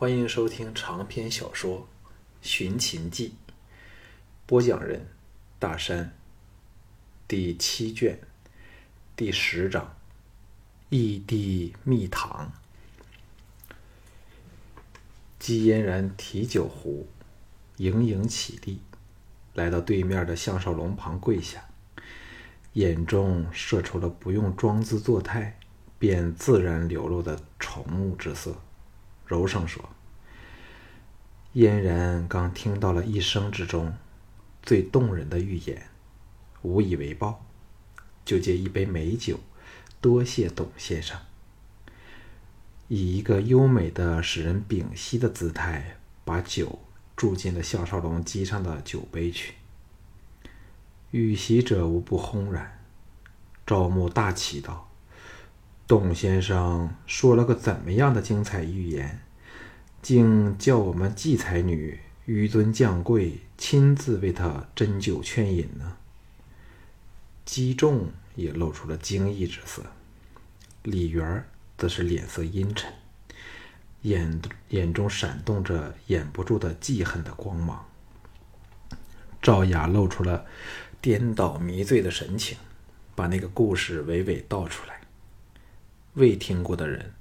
欢迎收听长篇小说《寻秦记》，播讲人：大山。第七卷第十章：异地蜜糖。姬嫣然提酒壶，盈盈起立，来到对面的项少龙旁跪下，眼中射出了不用装姿作态便自然流露的宠慕之色。柔声说：“嫣然刚听到了一生之中最动人的预言，无以为报，就借一杯美酒，多谢董先生。以一个优美的使人屏息的姿态，把酒注进了项少龙机上的酒杯去。与席者无不轰然。赵牧大奇道。”董先生说了个怎么样的精彩预言，竟叫我们季才女纡尊降贵亲自为他斟酒劝饮呢？姬仲也露出了惊异之色，李元则是脸色阴沉，眼眼中闪动着掩不住的记恨的光芒。赵雅露出了颠倒迷醉的神情，把那个故事娓娓道出来。未听过的人，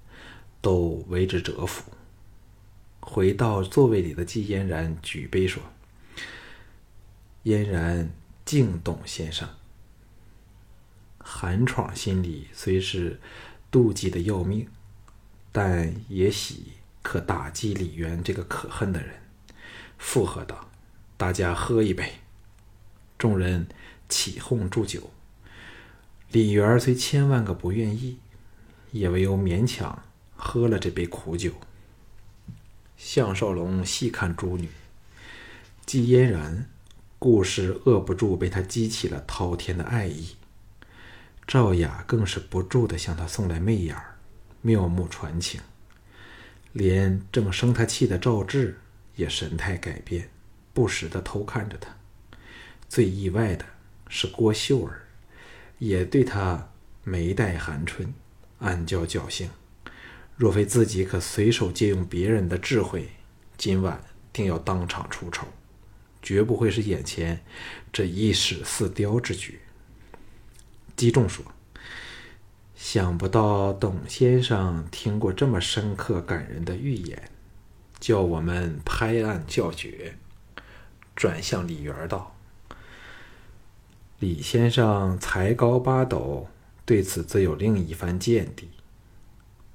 都为之折服。回到座位里的季嫣然举杯说：“嫣然敬董先生。”韩闯心里虽是妒忌的要命，但也喜可打击李渊这个可恨的人，附和道：“大家喝一杯。”众人起哄祝酒。李元虽千万个不愿意。也唯有勉强喝了这杯苦酒。项少龙细看诸女，既嫣然，故事遏不住被他激起了滔天的爱意。赵雅更是不住的向他送来媚眼儿，妙目传情。连正生他气的赵志也神态改变，不时的偷看着他。最意外的是郭秀儿，也对他眉黛含春。暗叫侥幸，若非自己可随手借用别人的智慧，今晚定要当场出丑，绝不会是眼前这一矢似雕之举。击中说：“想不到董先生听过这么深刻感人的预言，叫我们拍案叫绝。”转向李元道：“李先生才高八斗。”对此自有另一番见地。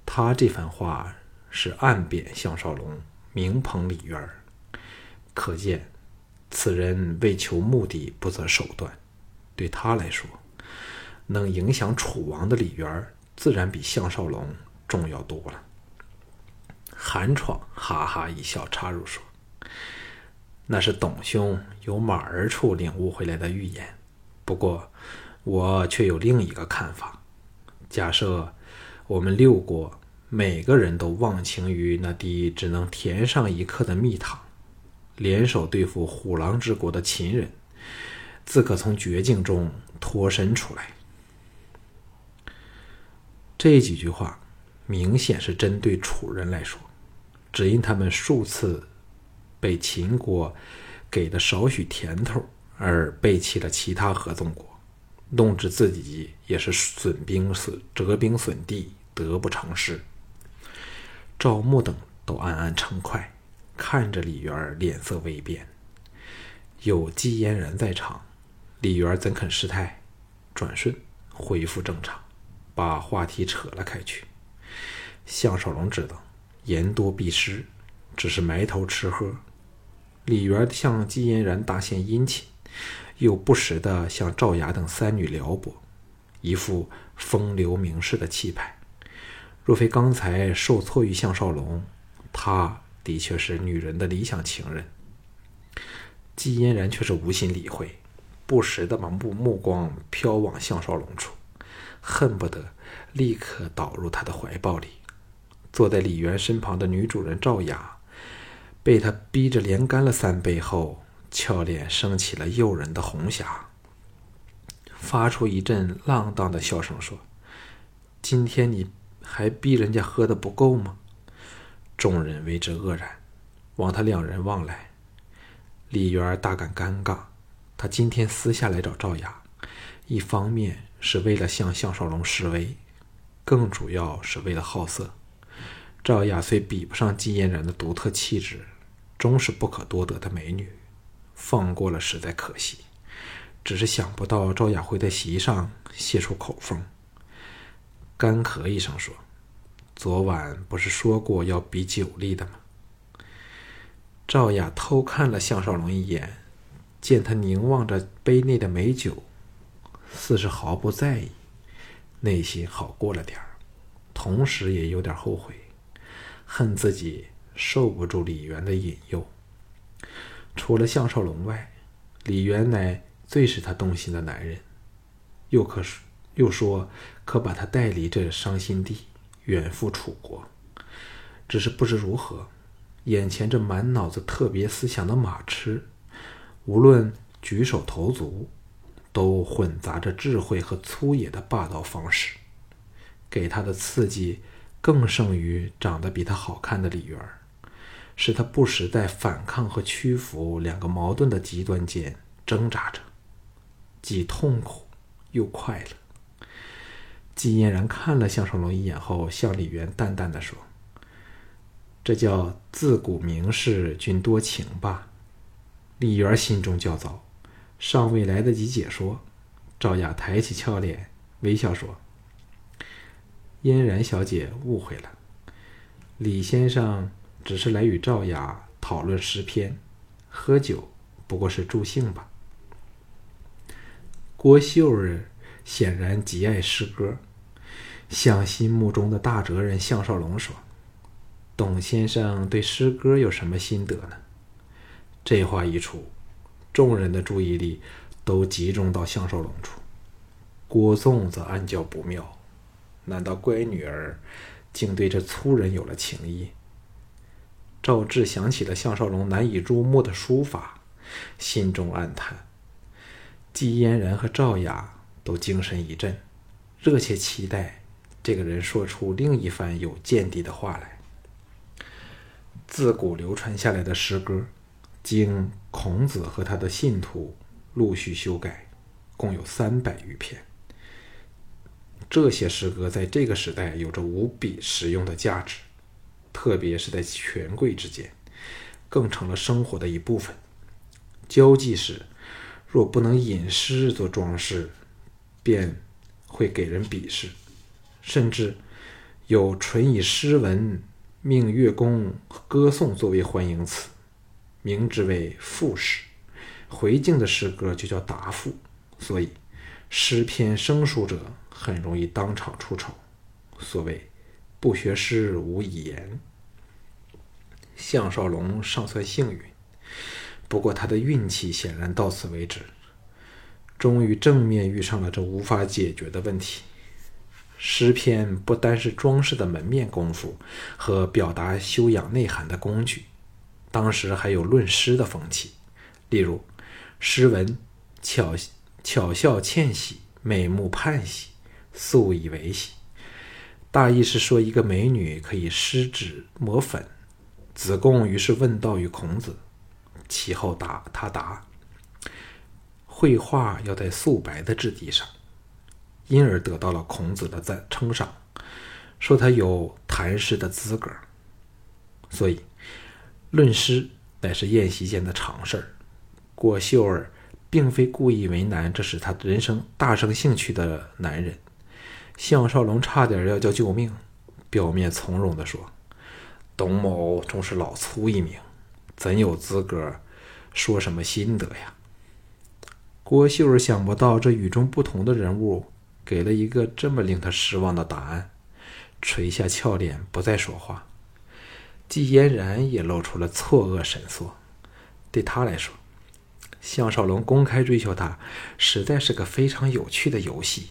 他这番话是暗贬项少龙，明捧李渊儿，可见此人为求目的不择手段。对他来说，能影响楚王的李渊儿，自然比项少龙重要多了。韩闯哈哈一笑，插入说：“那是董兄由马儿处领悟回来的预言，不过。”我却有另一个看法。假设我们六国每个人都忘情于那滴只能填上一刻的蜜糖，联手对付虎狼之国的秦人，自可从绝境中脱身出来。这几句话明显是针对楚人来说，只因他们数次被秦国给的少许甜头而背弃了其他合纵国。弄至自己也是损兵损折兵损地，得不偿失。赵牧等都暗暗称快，看着李元脸色微变。有姬嫣然在场，李元怎肯失态？转瞬恢复正常，把话题扯了开去。项少龙知道言多必失，只是埋头吃喝。李元向姬嫣然大献殷勤。又不时地向赵雅等三女撩拨，一副风流名士的气派。若非刚才受挫于项少龙，他的确是女人的理想情人。季嫣然却是无心理会，不时地把目目光飘往项少龙处，恨不得立刻倒入他的怀抱里。坐在李渊身旁的女主人赵雅，被他逼着连干了三杯后。俏脸升起了诱人的红霞，发出一阵浪荡的笑声，说：“今天你还逼人家喝的不够吗？”众人为之愕然，望他两人望来。李媛大感尴尬，他今天私下来找赵雅，一方面是为了向项少龙示威，更主要是为了好色。赵雅虽比不上季嫣然的独特气质，终是不可多得的美女，放过了实在可惜。只是想不到赵雅会在席上泄出口风，干咳一声说：“昨晚不是说过要比酒力的吗？”赵雅偷看了项少龙一眼，见他凝望着杯内的美酒，似是毫不在意，内心好过了点儿，同时也有点后悔，恨自己受不住李渊的引诱。除了项少龙外，李元乃。最使他动心的男人，又可又说可把他带离这伤心地，远赴楚国。只是不知如何，眼前这满脑子特别思想的马痴，无论举手投足，都混杂着智慧和粗野的霸道方式，给他的刺激更胜于长得比他好看的李媛使他不时在反抗和屈服两个矛盾的极端间挣扎着。既痛苦又快乐。季嫣然看了项少龙一眼后，向李渊淡淡的说：“这叫自古名士君多情吧？”李渊心中焦躁，尚未来得及解说，赵雅抬起俏脸，微笑说：“嫣然小姐误会了，李先生只是来与赵雅讨论诗篇，喝酒不过是助兴吧。”郭秀儿显然极爱诗歌，向心目中的大哲人项少龙说：“董先生对诗歌有什么心得呢？”这话一出，众人的注意力都集中到项少龙处。郭纵则暗叫不妙：难道乖女儿竟对这粗人有了情意？赵志想起了项少龙难以入目的书法，心中暗叹。季嫣然和赵雅都精神一振，热切期待这个人说出另一番有见地的话来。自古流传下来的诗歌，经孔子和他的信徒陆续修改，共有三百余篇。这些诗歌在这个时代有着无比实用的价值，特别是在权贵之间，更成了生活的一部分。交际时。若不能引诗做装饰，便会给人鄙视，甚至有纯以诗文命乐工歌颂作为欢迎词，名之为赋诗。回敬的诗歌就叫答赋，所以诗篇生疏者很容易当场出丑。所谓不学诗无以言。项少龙尚算幸运。不过他的运气显然到此为止，终于正面遇上了这无法解决的问题。诗篇不单是装饰的门面功夫和表达修养内涵的工具，当时还有论诗的风气。例如，诗文巧巧笑倩兮，美目盼兮，素以为喜。大意是说一个美女可以施脂抹粉。子贡于是问道于孔子。其后答他答：绘画要在素白的质地上，因而得到了孔子的赞称赏，说他有谈诗的资格。所以，论诗乃是宴席间的常事儿。郭秀儿并非故意为难这使他人生大生兴趣的男人。项少龙差点要叫救命，表面从容地说：“董某终是老粗一名。”怎有资格说什么心得呀？郭秀儿想不到这与众不同的人物给了一个这么令他失望的答案，垂下俏脸不再说话。季嫣然也露出了错愕神色。对他来说，项少龙公开追求她，实在是个非常有趣的游戏，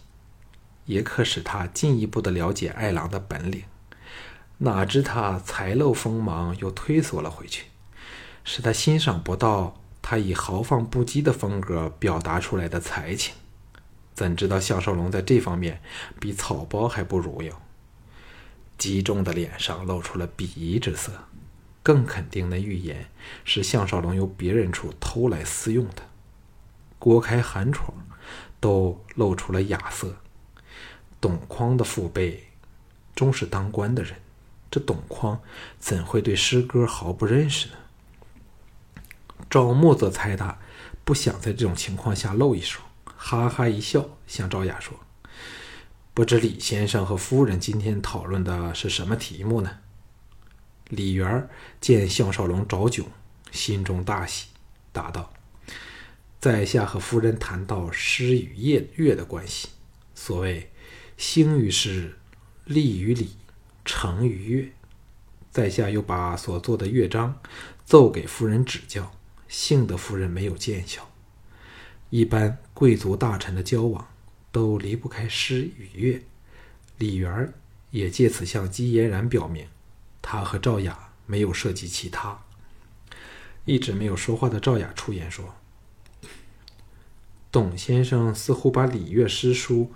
也可使他进一步的了解爱郎的本领。哪知他才露锋芒，又退缩了回去。使他欣赏不到他以豪放不羁的风格表达出来的才情，怎知道项少龙在这方面比草包还不如哟？姬仲的脸上露出了鄙夷之色，更肯定的预言是项少龙由别人处偷来私用的。郭开、韩闯都露出了雅色。董匡的父辈终是当官的人，这董匡怎会对诗歌毫不认识呢？赵牧则猜他不想在这种情况下露一手，哈哈一笑，向赵雅说。不知李先生和夫人今天讨论的是什么题目呢？李元见项少龙找窘，心中大喜，答道：“在下和夫人谈到诗与乐乐的关系。所谓兴于诗，立于礼，成于乐。在下又把所做的乐章奏给夫人指教，幸得夫人没有见笑。一般贵族大臣的交往。”都离不开诗与乐，李元也借此向姬嫣然表明，他和赵雅没有涉及其他。一直没有说话的赵雅出言说：“董先生似乎把礼乐诗书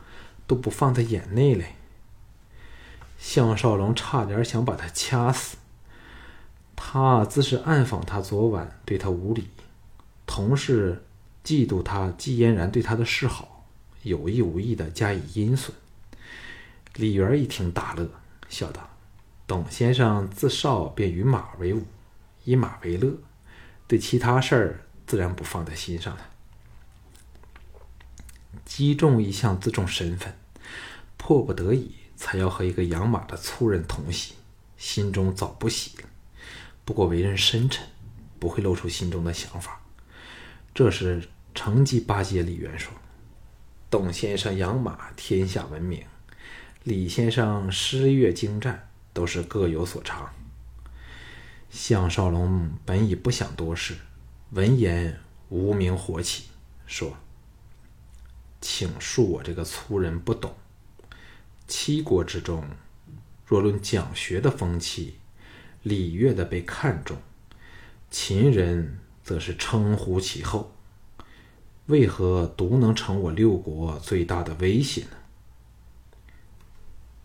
都不放在眼内嘞。”项少龙差点想把他掐死。他自是暗访他昨晚对他无礼，同是嫉妒他姬嫣然对他的示好。有意无意的加以阴损。李元一听大乐，笑道：“董先生自少便与马为伍，以马为乐，对其他事儿自然不放在心上了。”姬仲一向自重身份，迫不得已才要和一个养马的粗人同席，心中早不喜了。不过为人深沉，不会露出心中的想法。这时乘机巴结李元说。董先生养马，天下闻名；李先生诗乐精湛，都是各有所长。项少龙本已不想多事，闻言无名火起，说：“请恕我这个粗人不懂。七国之中，若论讲学的风气，礼乐的被看重，秦人则是称呼其后。”为何独能成我六国最大的威胁呢？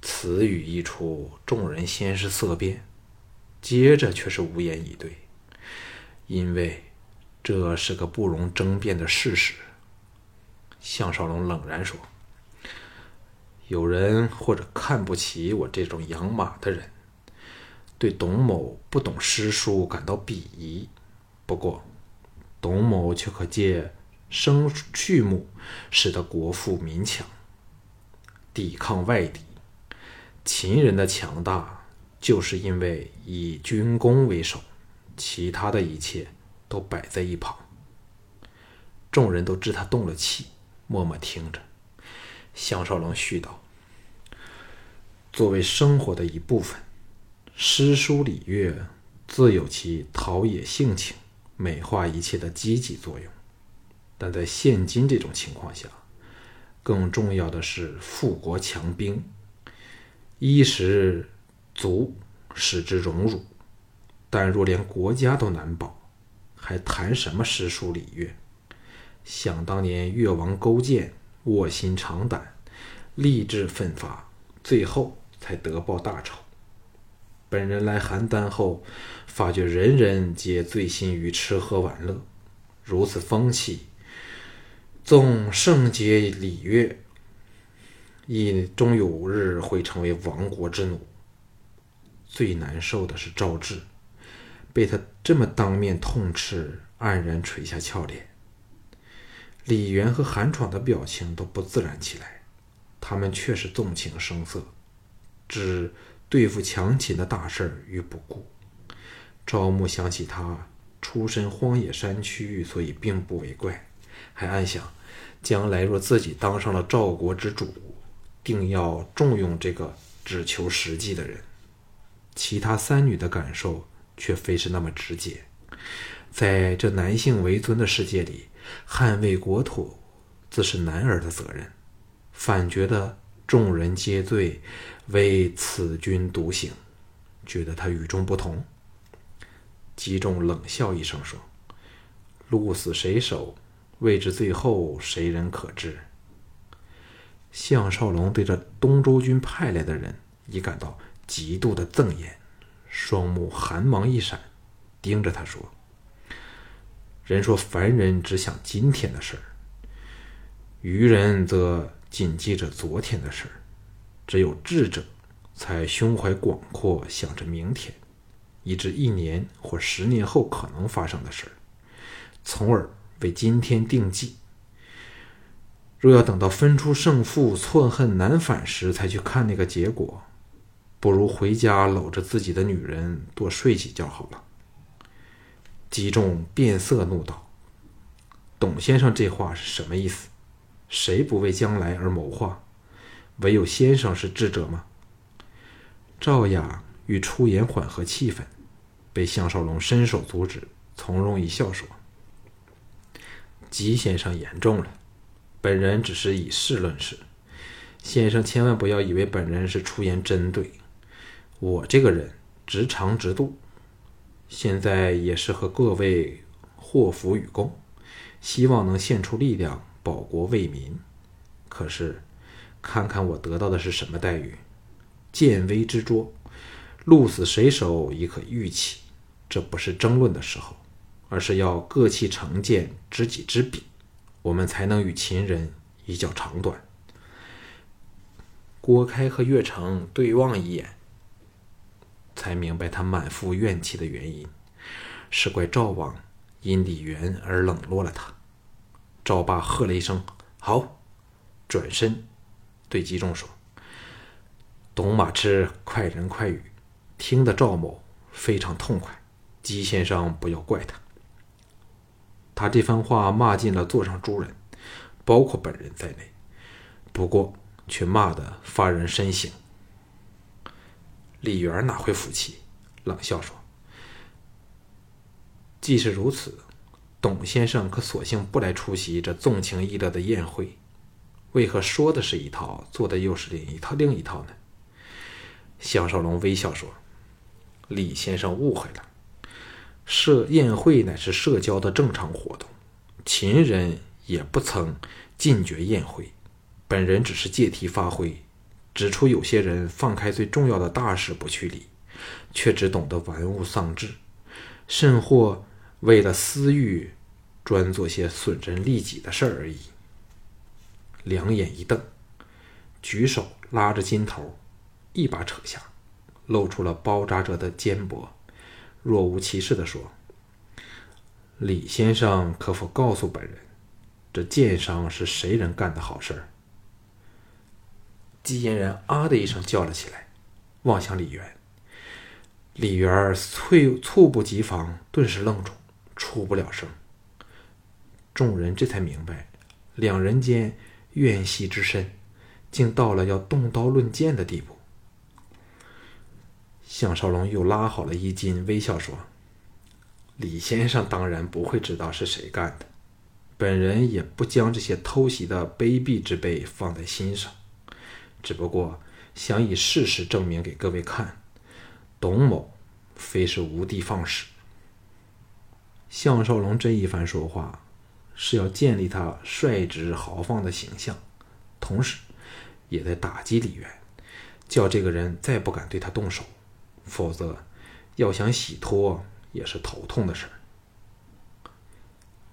此语一出，众人先是色变，接着却是无言以对，因为这是个不容争辩的事实。项少龙冷然说：“有人或者看不起我这种养马的人，对董某不懂诗书感到鄙夷。不过，董某却可借。”生畜牧，使得国富民强，抵抗外敌。秦人的强大，就是因为以军功为首，其他的一切都摆在一旁。众人都知他动了气，默默听着。项少龙絮道：“作为生活的一部分，诗书礼乐自有其陶冶性情、美化一切的积极作用。”但在现今这种情况下，更重要的是富国强兵，衣食足使之荣辱。但若连国家都难保，还谈什么诗书礼乐？想当年越王勾践卧薪尝胆，立志奋发，最后才得报大仇。本人来邯郸后，发觉人人皆醉心于吃喝玩乐，如此风气。纵圣洁礼乐，亦终有日会成为亡国之奴。最难受的是赵志，被他这么当面痛斥，黯然垂下俏脸。李元和韩闯的表情都不自然起来，他们却是纵情声色，只对付强秦的大事儿于不顾。赵牧想起他出身荒野山区，所以并不为怪。还暗想，将来若自己当上了赵国之主，定要重用这个只求实际的人。其他三女的感受却非是那么直接。在这男性为尊的世界里，捍卫国土自是男儿的责任，反觉得众人皆醉，唯此君独醒，觉得他与众不同。姬仲冷笑一声说：“鹿死谁手？”未知最后谁人可知？项少龙对这东周军派来的人已感到极度的憎厌，双目寒芒一闪，盯着他说：“人说凡人只想今天的事儿，愚人则谨记着昨天的事儿，只有智者才胸怀广阔，想着明天，以至一年或十年后可能发生的事儿，从而为今天定计。”若要等到分出胜负、错恨难返时才去看那个结果，不如回家搂着自己的女人多睡几觉好了。击中变色，怒道：“董先生这话是什么意思？谁不为将来而谋划？唯有先生是智者吗？”赵雅欲出言缓和气氛，被项少龙伸手阻止，从容一笑说：“吉先生言重了。”本人只是以事论事，先生千万不要以为本人是出言针对我这个人，直肠直肚。现在也是和各位祸福与共，希望能献出力量保国为民。可是，看看我得到的是什么待遇？见微知著，鹿死谁手已可预期。这不是争论的时候，而是要各弃成见，知己知彼。我们才能与秦人一较长短。郭开和岳成对望一眼，才明白他满腹怨气的原因，是怪赵王因李元而冷落了他。赵霸喝了一声“好”，转身对姬仲说：“董马痴快人快语，听得赵某非常痛快。姬先生不要怪他。”他这番话骂尽了座上诸人，包括本人在内，不过却骂得发人深省。李元哪会服气，冷笑说：“既是如此，董先生可索性不来出席这纵情逸乐的宴会，为何说的是一套，做的又是另一套另一套呢？”项少龙微笑说：“李先生误会了。”设宴会乃是社交的正常活动，秦人也不曾禁绝宴会。本人只是借题发挥，指出有些人放开最重要的大事不去理，却只懂得玩物丧志，甚或为了私欲专做些损人利己的事儿而已。两眼一瞪，举手拉着金头，一把扯下，露出了包扎着的肩膊。若无其事地说：“李先生，可否告诉本人，这剑伤是谁人干的好事儿？”姬嫣然啊的一声叫了起来，望向李渊。李渊猝猝不及防，顿时愣住，出不了声。众人这才明白，两人间怨隙之深，竟到了要动刀论剑的地步。项少龙又拉好了衣襟，微笑说：“李先生当然不会知道是谁干的，本人也不将这些偷袭的卑鄙之辈放在心上，只不过想以事实证明给各位看，董某非是无的放矢。”项少龙这一番说话，是要建立他率直豪放的形象，同时也在打击李渊，叫这个人再不敢对他动手。否则，要想洗脱也是头痛的事儿。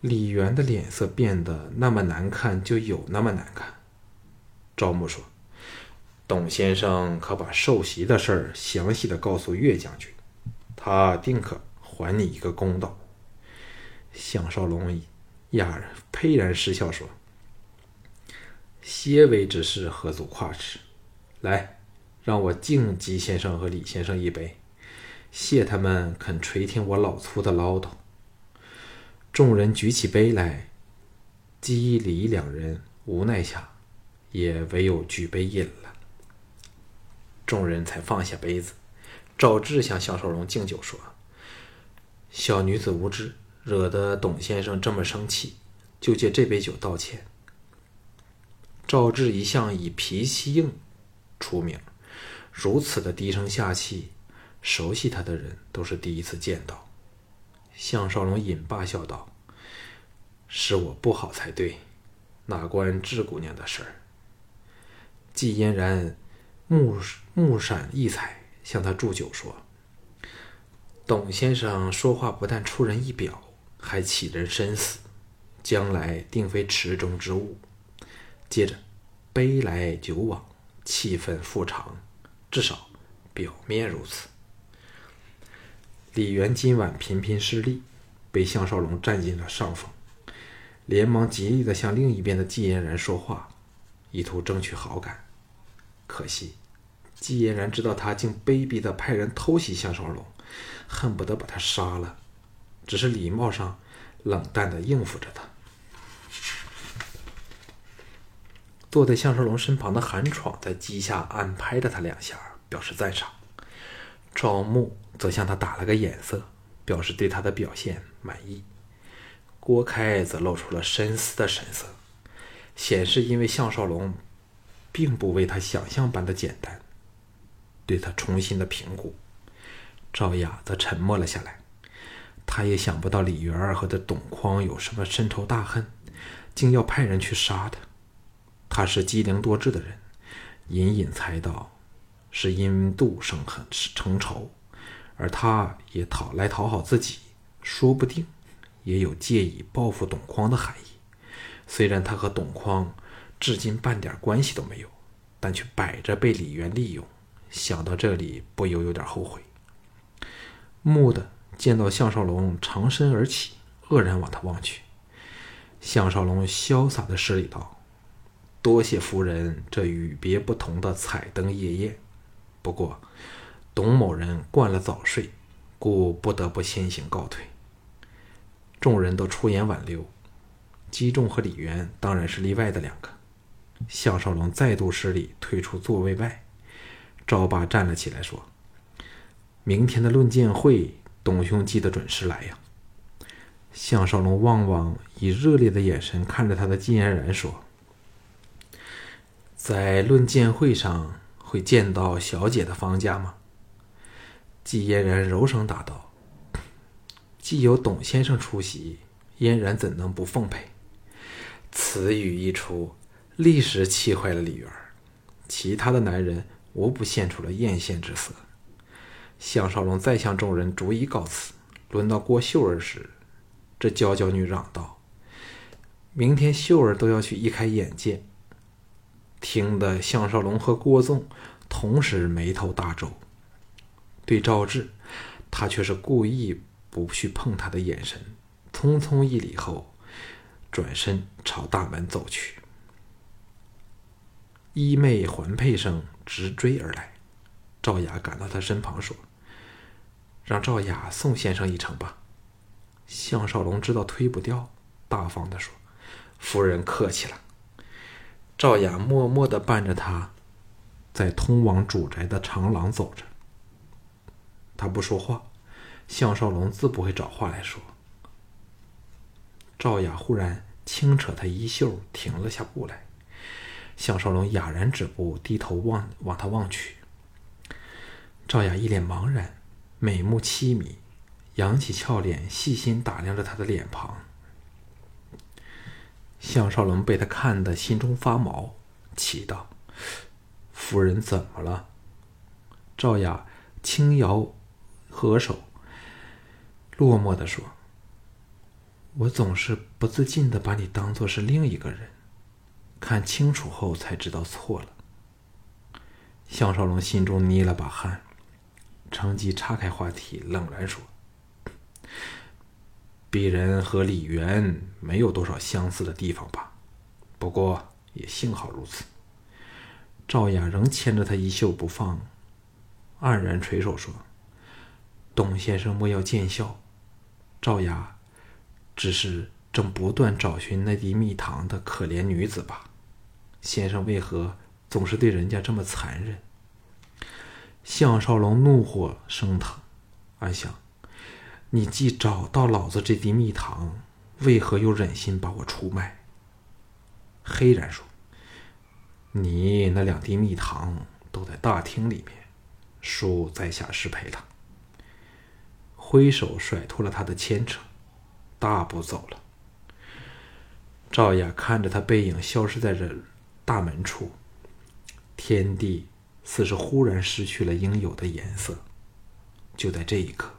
李渊的脸色变得那么难看，就有那么难看。赵牧说：“董先生可把受袭的事儿详细的告诉岳将军，他定可还你一个公道。”项少龙哑然呸然失笑说：“些微之事何足挂齿？来。”让我敬姬先生和李先生一杯，谢他们肯垂听我老粗的唠叨。众人举起杯来，姬李两人无奈下，也唯有举杯饮了。众人才放下杯子。赵志向项少龙敬酒说：“小女子无知，惹得董先生这么生气，就借这杯酒道歉。”赵志一向以脾气硬出名。如此的低声下气，熟悉他的人都是第一次见到。项少龙饮罢，笑道：“是我不好才对，哪关智姑娘的事儿？”季嫣然目目闪异彩，向他祝酒说：“董先生说话不但出人意表，还启人深思，将来定非池中之物。”接着，杯来酒往，气氛复长，至少表面如此。李元今晚频频失利，被项少龙占尽了上风，连忙极力的向另一边的纪嫣然说话，意图争取好感。可惜。季嫣然知道他竟卑鄙的派人偷袭项少龙，恨不得把他杀了，只是礼貌上冷淡的应付着他。坐在项少龙身旁的韩闯在机下暗拍了他两下，表示赞赏。赵牧则向他打了个眼色，表示对他的表现满意。郭开则露出了深思的神色，显示因为项少龙并不为他想象般的简单。对他重新的评估，赵雅则沉默了下来。他也想不到李元儿和这董匡有什么深仇大恨，竟要派人去杀他。他是机灵多智的人，隐隐猜到是因妒生恨成仇，而他也讨来讨好自己，说不定也有借以报复董匡的含义。虽然他和董匡至今半点关系都没有，但却摆着被李元利用。想到这里，不由有点后悔。蓦地见到项少龙长身而起，愕然往他望去。项少龙潇洒的施礼道：“多谢夫人这与别不同的彩灯夜宴。不过，董某人惯了早睡，故不得不先行告退。”众人都出言挽留，姬仲和李渊当然是例外的两个。项少龙再度施礼，退出座位外。赵霸站了起来，说：“明天的论剑会，董兄记得准时来呀。”项少龙望望以热烈的眼神看着他的季嫣然，说：“在论剑会上会见到小姐的方家吗？”季嫣然柔声答道：“既有董先生出席，嫣然怎能不奉陪？”此语一出，立时气坏了李元其他的男人。无不现出了艳羡之色。项少龙再向众人逐一告辞。轮到郭秀儿时，这娇娇女嚷道：“明天秀儿都要去一开眼界。”听得项少龙和郭纵同时眉头大皱。对赵志，他却是故意不去碰他的眼神，匆匆一礼后，转身朝大门走去。衣袂环佩声。直追而来，赵雅赶到他身旁说：“让赵雅送先生一程吧。”项少龙知道推不掉，大方的说：“夫人客气了。”赵雅默默的伴着他，在通往主宅的长廊走着。他不说话，项少龙自不会找话来说。赵雅忽然轻扯他衣袖，停了下步来。项少龙哑然止步，低头望往他望去。赵雅一脸茫然，美目凄迷，扬起俏脸，细心打量着他的脸庞。项少龙被他看得心中发毛，奇道：“夫人怎么了？”赵雅轻摇合手，落寞的说：“我总是不自禁的把你当做是另一个人。”看清楚后才知道错了。项少龙心中捏了把汗，乘机岔开话题，冷然说：“鄙人和李渊没有多少相似的地方吧？不过也幸好如此。”赵雅仍牵着他衣袖不放，黯然垂首说：“董先生莫要见笑，赵雅只是正不断找寻那滴蜜糖的可怜女子吧。”先生为何总是对人家这么残忍？项少龙怒火升腾，暗想：你既找到老子这滴蜜糖，为何又忍心把我出卖？黑然说：“你那两滴蜜糖都在大厅里面，恕在下失陪了。”挥手甩脱了他的牵扯，大步走了。赵雅看着他背影消失在这。大门处，天地似是忽然失去了应有的颜色。就在这一刻，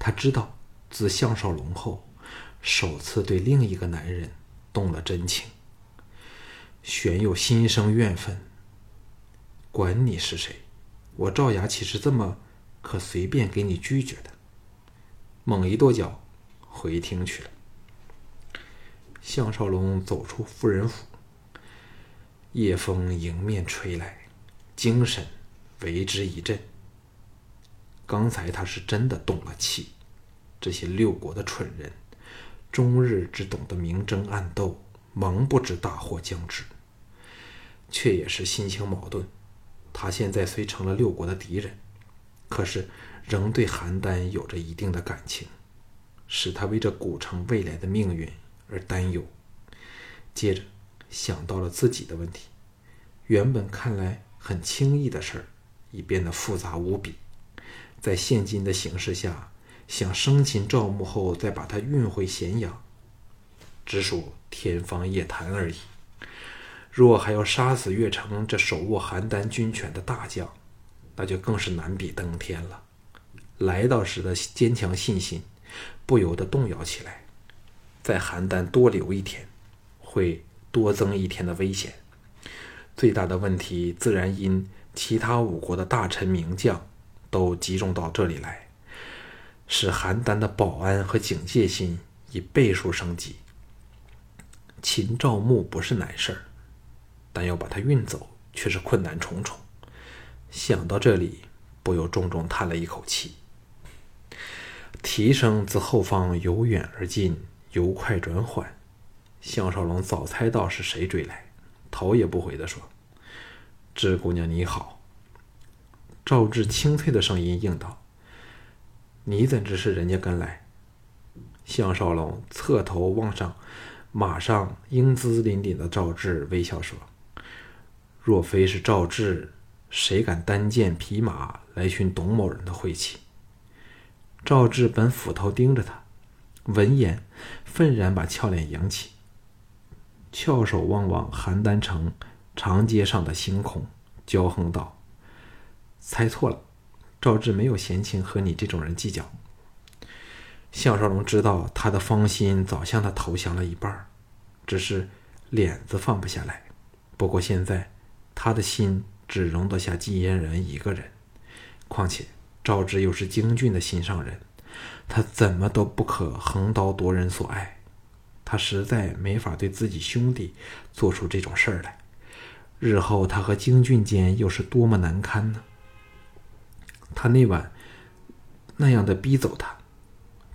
他知道自项少龙后，首次对另一个男人动了真情。玄又心生怨愤。管你是谁，我赵雅岂是这么可随便给你拒绝的？猛一跺脚，回厅去了。项少龙走出夫人府，夜风迎面吹来，精神为之一振。刚才他是真的动了气，这些六国的蠢人，终日只懂得明争暗斗，蒙不知大祸将至。却也是心情矛盾。他现在虽成了六国的敌人，可是仍对邯郸有着一定的感情，使他为这古城未来的命运而担忧。接着想到了自己的问题，原本看来很轻易的事儿，已变得复杂无比。在现今的形势下，想生擒赵牧后再把他运回咸阳，只属天方夜谭而已。若还要杀死越城这手握邯郸军权的大将，那就更是难比登天了。来到时的坚强信心不由得动摇起来。在邯郸多留一天，会多增一天的危险。最大的问题自然因其他五国的大臣名将都集中到这里来，使邯郸的保安和警戒心以倍数升级。秦赵牧不是难事儿。但要把他运走，却是困难重重。想到这里，不由重重叹了一口气。蹄声自后方由远而近，由快转缓。项少龙早猜到是谁追来，头也不回地说：“智姑娘你好。”赵志清脆的声音应道：“你怎知是人家跟来？”项少龙侧头望上马上英姿凛凛的赵志，微笑说。若非是赵志，谁敢单剑匹马来寻董某人的晦气？赵志本斧头盯着他，闻言愤然把俏脸扬起，翘首望望邯郸城长街上的星空，骄横道：“猜错了，赵志没有闲情和你这种人计较。”项少龙知道他的芳心早向他投降了一半，只是脸子放不下来。不过现在。他的心只容得下季嫣然一个人，况且赵志又是京俊的心上人，他怎么都不可横刀夺人所爱。他实在没法对自己兄弟做出这种事儿来，日后他和京俊间又是多么难堪呢？他那晚那样的逼走他，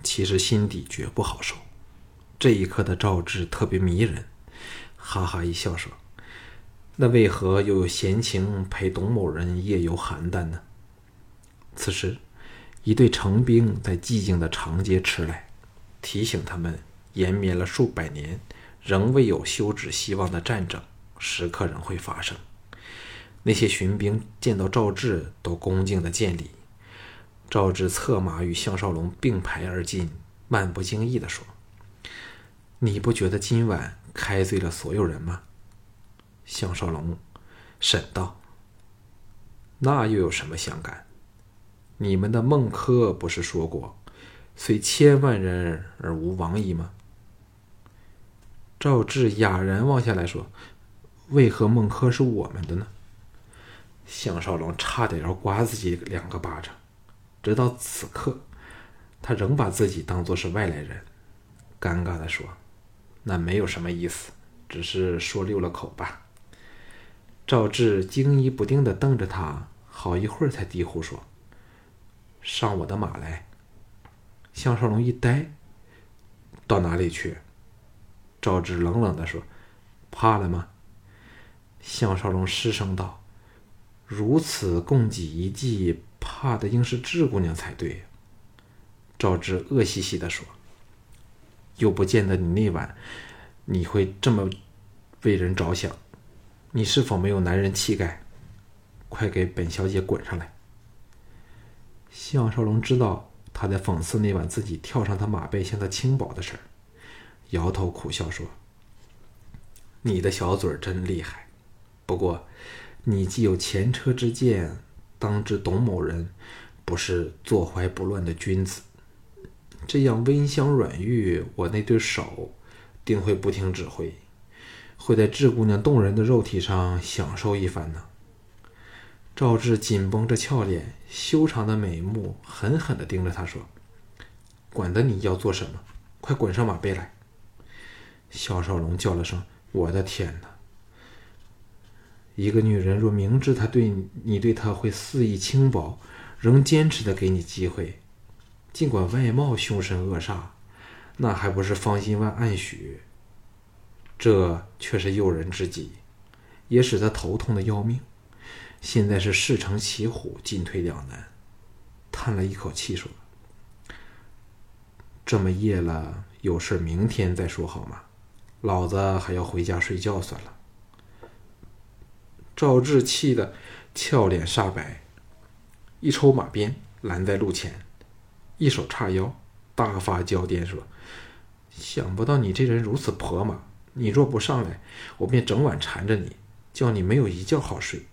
其实心底绝不好受。这一刻的赵志特别迷人，哈哈一笑说。那为何又有闲情陪董某人夜游邯郸呢？此时，一队成兵在寂静的长街驰来，提醒他们延绵了数百年仍未有休止希望的战争，时刻仍会发生。那些巡兵见到赵志，都恭敬的见礼。赵志策马与项少龙并排而进，漫不经意地说：“你不觉得今晚开罪了所有人吗？”项少龙审道：“那又有什么相干？你们的孟轲不是说过，虽千万人而无往矣吗？”赵志哑然望下来说：“为何孟轲是我们的呢？”项少龙差点要刮自己两个巴掌。直到此刻，他仍把自己当作是外来人，尴尬的说：“那没有什么意思，只是说溜了口吧。”赵志惊疑不定的瞪着他，好一会儿才低呼说：“上我的马来。”项少龙一呆：“到哪里去？”赵志冷冷的说：“怕了吗？”项少龙失声道：“如此供给一计，怕的应是智姑娘才对。”赵志恶兮兮的说：“又不见得你那晚你会这么为人着想。”你是否没有男人气概？快给本小姐滚上来！项少龙知道他在讽刺那晚自己跳上他马背向他轻薄的事儿，摇头苦笑说：“你的小嘴真厉害，不过你既有前车之鉴，当知董某人不是坐怀不乱的君子。这样温香软玉，我那对手定会不听指挥，会在智姑娘动人的肉体上享受一番呢。赵志紧绷着俏脸，修长的眉目狠狠地盯着他说：“管得你要做什么，快滚上马背来！”肖少龙叫了声：“我的天哪！”一个女人若明知他对你对她会肆意轻薄，仍坚持的给你机会，尽管外貌凶神恶煞，那还不是芳心万暗许？这却是诱人之极，也使他头痛的要命。现在是事成骑虎，进退两难，叹了一口气说：“这么夜了，有事明天再说好吗？老子还要回家睡觉算了。”赵志气得俏脸煞白，一抽马鞭拦在路前，一手叉腰，大发娇癫说：“想不到你这人如此婆妈，你若不上来，我便整晚缠着你，叫你没有一觉好睡。”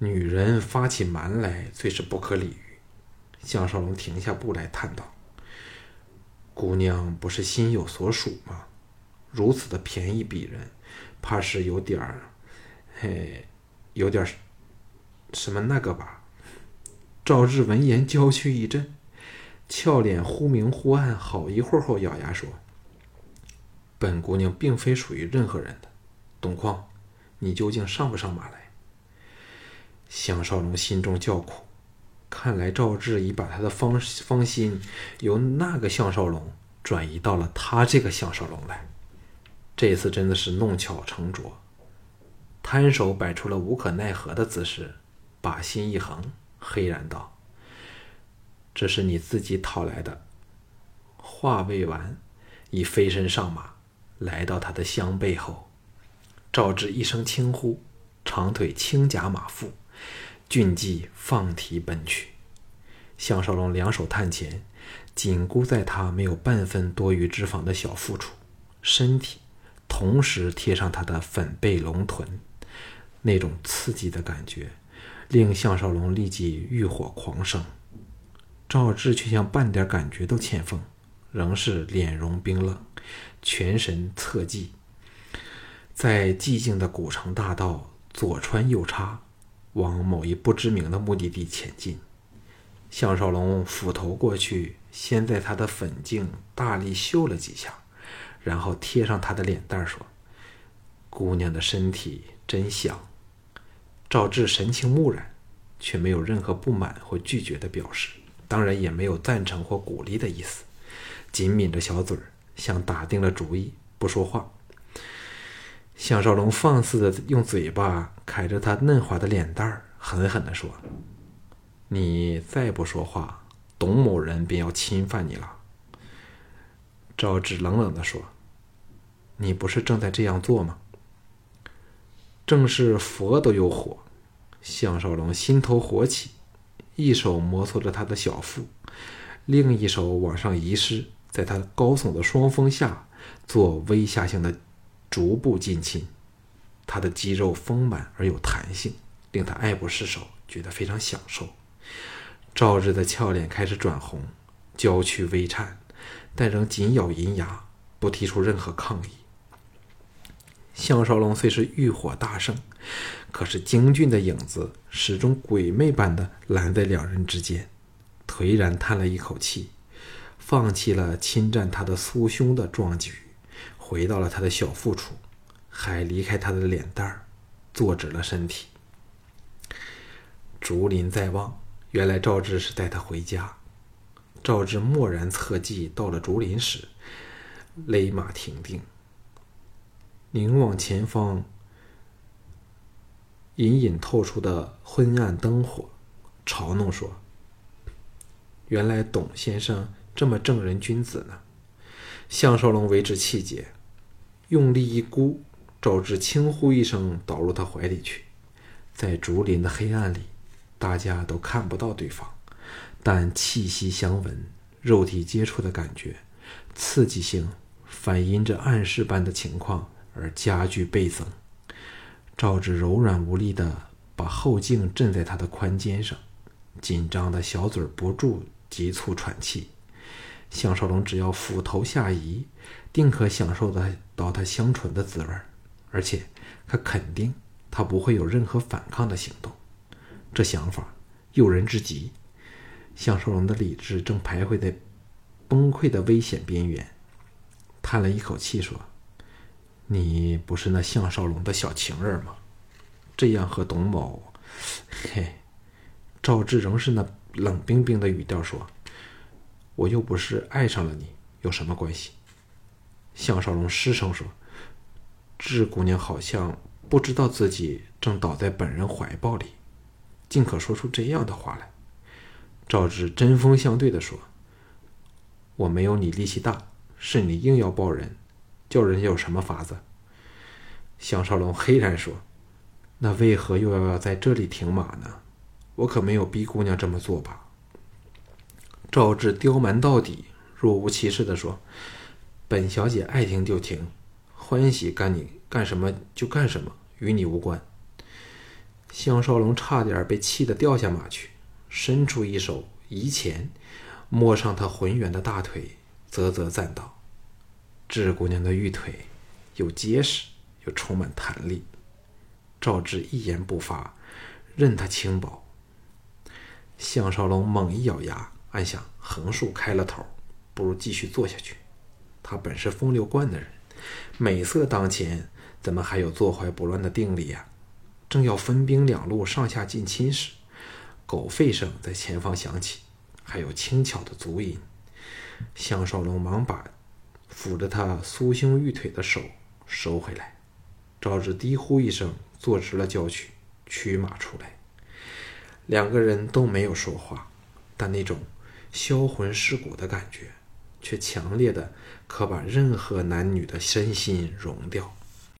女人发起蛮来，最是不可理喻。项少龙停下步来，叹道：“姑娘不是心有所属吗？如此的便宜鄙人，怕是有点儿……”嘿，有点儿什么那个吧？赵志闻言娇躯一震，俏脸忽明忽暗，好一会儿后咬牙说：“本姑娘并非属于任何人的。董况，你究竟上不上马来？”项少龙心中叫苦，看来赵志已把他的芳芳心由那个项少龙转移到了他这个项少龙来。这次真的是弄巧成拙。摊手摆出了无可奈何的姿势，把心一横，黑然道：“这是你自己讨来的。”话未完，已飞身上马，来到他的箱背后。赵志一声轻呼，长腿轻夹马腹，俊骥放蹄奔去。项少龙两手探前，紧箍在他没有半分多余脂肪的小腹处，身体同时贴上他的粉背龙臀。那种刺激的感觉，令项少龙立即欲火狂生。赵志却像半点感觉都欠奉，仍是脸容冰冷，全神侧寂，在寂静的古城大道左穿右插，往某一不知名的目的地前进。项少龙斧头过去，先在他的粉颈大力嗅了几下，然后贴上他的脸蛋说：“姑娘的身体真香。”赵志神情木然，却没有任何不满或拒绝的表示，当然也没有赞成或鼓励的意思，紧抿着小嘴儿，像打定了主意不说话。项少龙放肆的用嘴巴揩着他嫩滑的脸蛋儿，狠狠的说：“你再不说话，董某人便要侵犯你了。”赵志冷冷的说：“你不是正在这样做吗？”正是佛都有火，项少龙心头火起，一手摩挲着他的小腹，另一手往上移施，在他高耸的双峰下做微下性的逐步进亲。他的肌肉丰满而有弹性，令他爱不释手，觉得非常享受。赵日的俏脸开始转红，娇躯微颤，但仍紧咬银牙，不提出任何抗议。项少龙虽是欲火大盛，可是精俊的影子始终鬼魅般的拦在两人之间，颓然叹了一口气，放弃了侵占他的酥胸的壮举，回到了他的小腹处，还离开他的脸蛋儿，坐直了身体。竹林在望，原来赵志是带他回家。赵志蓦然侧骑到了竹林时，勒马停定。凝望前方隐隐透出的昏暗灯火，嘲弄说：“原来董先生这么正人君子呢。”项少龙为之气结，用力一箍，赵志轻呼一声，倒入他怀里去。在竹林的黑暗里，大家都看不到对方，但气息相闻，肉体接触的感觉，刺激性反因着暗示般的情况。而加剧倍增。赵志柔软无力的把后颈枕在他的宽肩上，紧张的小嘴不住急促喘气。项少龙只要俯头下移，定可享受得到他香醇的滋味，而且他肯定他不会有任何反抗的行动。这想法诱人至极。项少龙的理智正徘徊在崩溃的危险边缘，叹了一口气说：“你不是那项少龙的小情人吗？这样和董某……嘿。”赵志仍是那冷冰冰的语调说。我又不是爱上了你，有什么关系？项少龙失声说：“志姑娘好像不知道自己正倒在本人怀抱里，竟可说出这样的话来。”赵志针锋相对的说：“我没有你力气大，是你硬要抱人，叫人家有什么法子？”项少龙黑然说：“那为何又要要在这里停马呢？我可没有逼姑娘这么做吧？”赵志刁蛮到底，若无其事地说：“本小姐爱停就停，欢喜干你干什么就干什么，与你无关。”项少龙差点被气得掉下马去，伸出一手移前，摸上他浑圆的大腿，啧啧赞道：“智姑娘的玉腿，又结实又充满弹力。”赵志一言不发，任他轻薄。项少龙猛一咬牙。暗想横竖开了头，不如继续做下去。他本是风流惯的人，美色当前，怎么还有坐怀不乱的定力呀？正要分兵两路上下进侵时，狗吠声在前方响起，还有轻巧的足音。项少龙忙把抚着他酥胸玉腿的手收回来。赵志低呼一声，坐直了娇躯，驱马出来。两个人都没有说话，但那种……销魂蚀骨的感觉，却强烈的可把任何男女的身心融掉。